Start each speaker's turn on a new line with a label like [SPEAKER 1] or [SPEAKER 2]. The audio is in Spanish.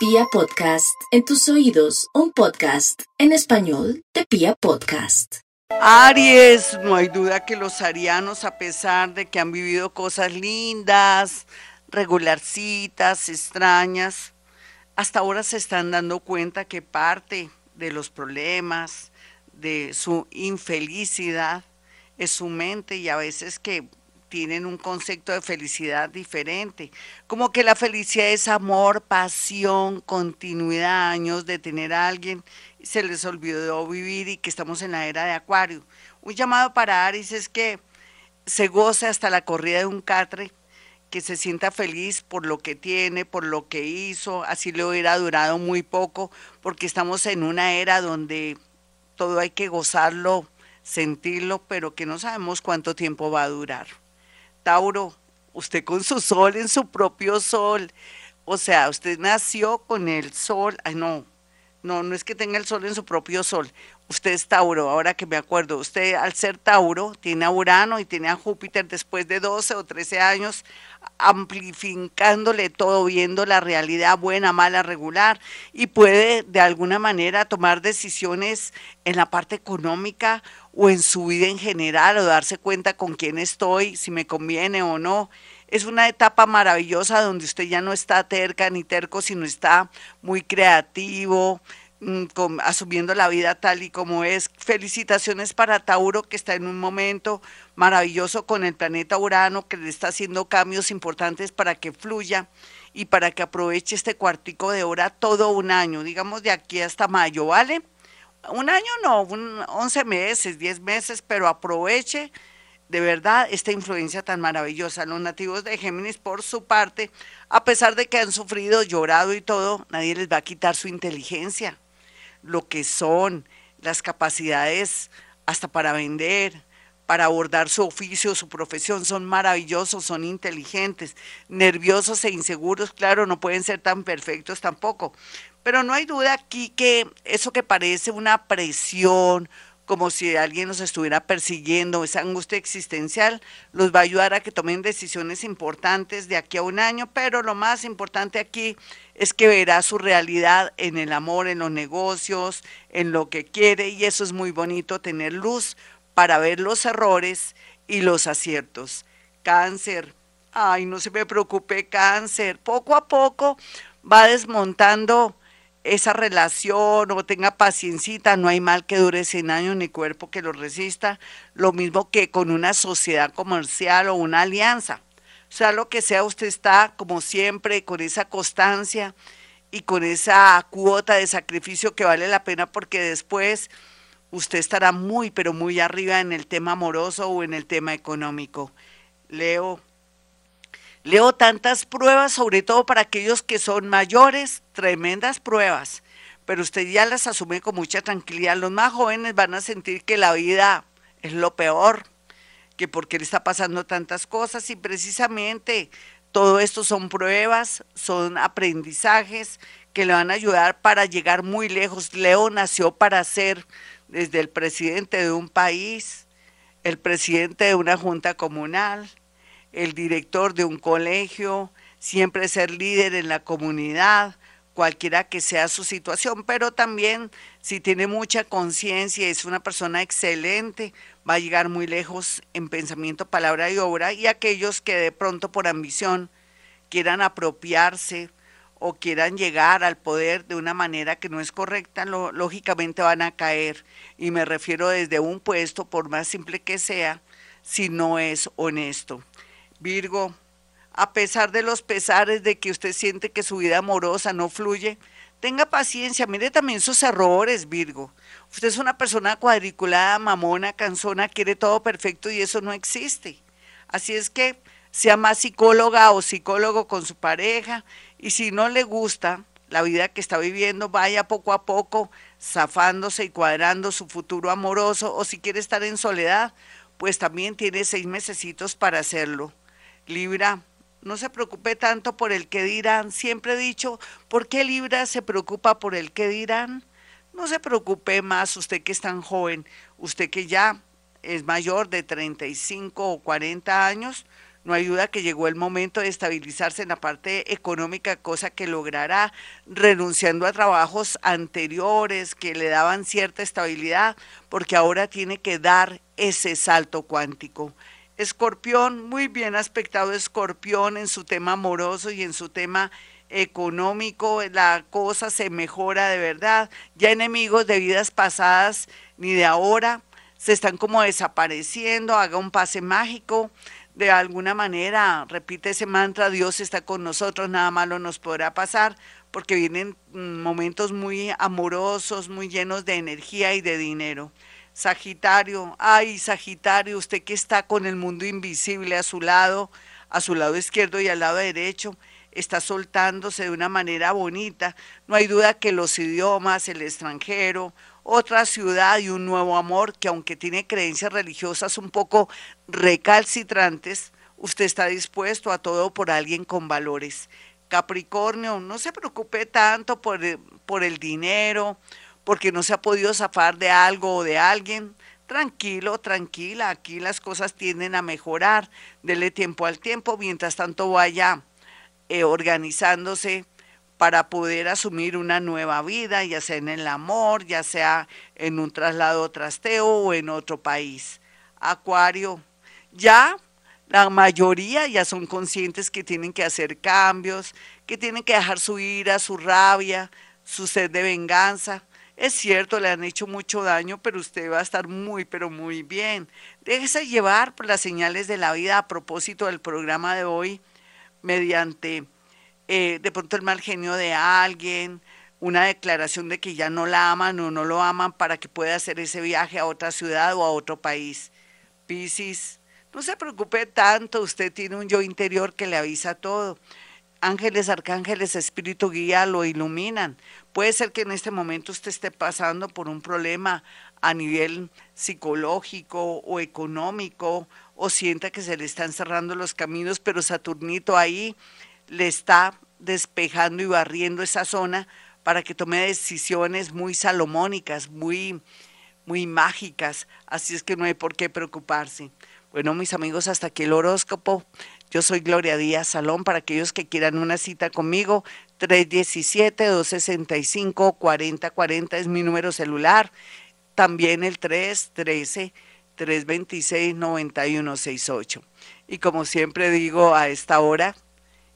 [SPEAKER 1] Pia Podcast, en tus oídos, un podcast en español de Pia Podcast.
[SPEAKER 2] Aries, no hay duda que los arianos, a pesar de que han vivido cosas lindas, regularcitas, extrañas, hasta ahora se están dando cuenta que parte de los problemas, de su infelicidad, es su mente y a veces que tienen un concepto de felicidad diferente. Como que la felicidad es amor, pasión, continuidad, años de tener a alguien. Se les olvidó vivir y que estamos en la era de Acuario. Un llamado para Aries es que se goce hasta la corrida de un catre, que se sienta feliz por lo que tiene, por lo que hizo, así le hubiera durado muy poco, porque estamos en una era donde todo hay que gozarlo, sentirlo, pero que no sabemos cuánto tiempo va a durar. Tauro, usted con su sol en su propio sol. O sea, usted nació con el sol. Ay, no, no, no es que tenga el sol en su propio sol. Usted es Tauro, ahora que me acuerdo. Usted, al ser Tauro, tiene a Urano y tiene a Júpiter después de 12 o 13 años amplificándole todo, viendo la realidad buena, mala, regular, y puede de alguna manera tomar decisiones en la parte económica o en su vida en general, o darse cuenta con quién estoy, si me conviene o no. Es una etapa maravillosa donde usted ya no está terca ni terco, sino está muy creativo, mm, asumiendo la vida tal y como es. Felicitaciones para Tauro, que está en un momento maravilloso con el planeta Urano, que le está haciendo cambios importantes para que fluya y para que aproveche este cuartico de hora todo un año, digamos de aquí hasta mayo, ¿vale? Un año no, un 11 meses, 10 meses, pero aproveche de verdad esta influencia tan maravillosa. Los nativos de Géminis, por su parte, a pesar de que han sufrido, llorado y todo, nadie les va a quitar su inteligencia, lo que son, las capacidades hasta para vender, para abordar su oficio, su profesión, son maravillosos, son inteligentes, nerviosos e inseguros, claro, no pueden ser tan perfectos tampoco. Pero no hay duda aquí que eso que parece una presión, como si alguien los estuviera persiguiendo, esa angustia existencial, los va a ayudar a que tomen decisiones importantes de aquí a un año, pero lo más importante aquí es que verá su realidad en el amor, en los negocios, en lo que quiere, y eso es muy bonito, tener luz para ver los errores y los aciertos. Cáncer, ay, no se me preocupe, cáncer, poco a poco va desmontando esa relación o tenga paciencita, no hay mal que dure 100 años ni cuerpo que lo resista, lo mismo que con una sociedad comercial o una alianza. O sea, lo que sea, usted está como siempre con esa constancia y con esa cuota de sacrificio que vale la pena porque después usted estará muy, pero muy arriba en el tema amoroso o en el tema económico. Leo, Leo tantas pruebas, sobre todo para aquellos que son mayores, tremendas pruebas, pero usted ya las asume con mucha tranquilidad. Los más jóvenes van a sentir que la vida es lo peor, que porque le está pasando tantas cosas y precisamente todo esto son pruebas, son aprendizajes que le van a ayudar para llegar muy lejos. Leo nació para ser desde el presidente de un país, el presidente de una junta comunal, el director de un colegio, siempre ser líder en la comunidad, cualquiera que sea su situación, pero también si tiene mucha conciencia, es una persona excelente, va a llegar muy lejos en pensamiento, palabra y obra, y aquellos que de pronto por ambición quieran apropiarse o quieran llegar al poder de una manera que no es correcta, lógicamente van a caer. Y me refiero desde un puesto, por más simple que sea, si no es honesto. Virgo, a pesar de los pesares de que usted siente que su vida amorosa no fluye, tenga paciencia, mire también sus errores, Virgo. Usted es una persona cuadriculada, mamona, cansona, quiere todo perfecto y eso no existe. Así es que sea más psicóloga o psicólogo con su pareja y si no le gusta la vida que está viviendo, vaya poco a poco zafándose y cuadrando su futuro amoroso o si quiere estar en soledad, pues también tiene seis mesecitos para hacerlo. Libra, no se preocupe tanto por el que dirán. Siempre he dicho, ¿por qué Libra se preocupa por el que dirán? No se preocupe más usted que es tan joven, usted que ya es mayor de 35 o 40 años, No hay duda que llegó el momento de estabilizarse en la parte económica, cosa que logrará renunciando a trabajos anteriores que le daban cierta estabilidad, porque ahora tiene que dar ese salto cuántico. Escorpión, muy bien aspectado Escorpión en su tema amoroso y en su tema económico, la cosa se mejora de verdad. Ya enemigos de vidas pasadas ni de ahora se están como desapareciendo, haga un pase mágico. De alguna manera, repite ese mantra, Dios está con nosotros, nada malo nos podrá pasar, porque vienen mm, momentos muy amorosos, muy llenos de energía y de dinero. Sagitario, ay Sagitario, usted que está con el mundo invisible a su lado, a su lado izquierdo y al lado derecho, está soltándose de una manera bonita. No hay duda que los idiomas, el extranjero, otra ciudad y un nuevo amor que aunque tiene creencias religiosas un poco recalcitrantes, usted está dispuesto a todo por alguien con valores. Capricornio, no se preocupe tanto por el, por el dinero, porque no se ha podido zafar de algo o de alguien. Tranquilo, tranquila, aquí las cosas tienden a mejorar. Dele tiempo al tiempo, mientras tanto vaya eh, organizándose para poder asumir una nueva vida, ya sea en el amor, ya sea en un traslado trasteo o en otro país. Acuario, ya la mayoría ya son conscientes que tienen que hacer cambios, que tienen que dejar su ira, su rabia, su sed de venganza. Es cierto, le han hecho mucho daño, pero usted va a estar muy, pero muy bien. Déjese llevar por las señales de la vida a propósito del programa de hoy mediante eh, de pronto el mal genio de alguien, una declaración de que ya no la aman o no lo aman para que pueda hacer ese viaje a otra ciudad o a otro país. Piscis, no se preocupe tanto, usted tiene un yo interior que le avisa todo. Ángeles, arcángeles, espíritu guía lo iluminan. Puede ser que en este momento usted esté pasando por un problema a nivel psicológico o económico o sienta que se le están cerrando los caminos, pero Saturnito ahí le está despejando y barriendo esa zona para que tome decisiones muy salomónicas, muy, muy mágicas. Así es que no hay por qué preocuparse. Bueno, mis amigos, hasta aquí el horóscopo. Yo soy Gloria Díaz Salón. Para aquellos que quieran una cita conmigo, 317-265-4040 es mi número celular. También el 313. 326-9168. Y como siempre digo a esta hora,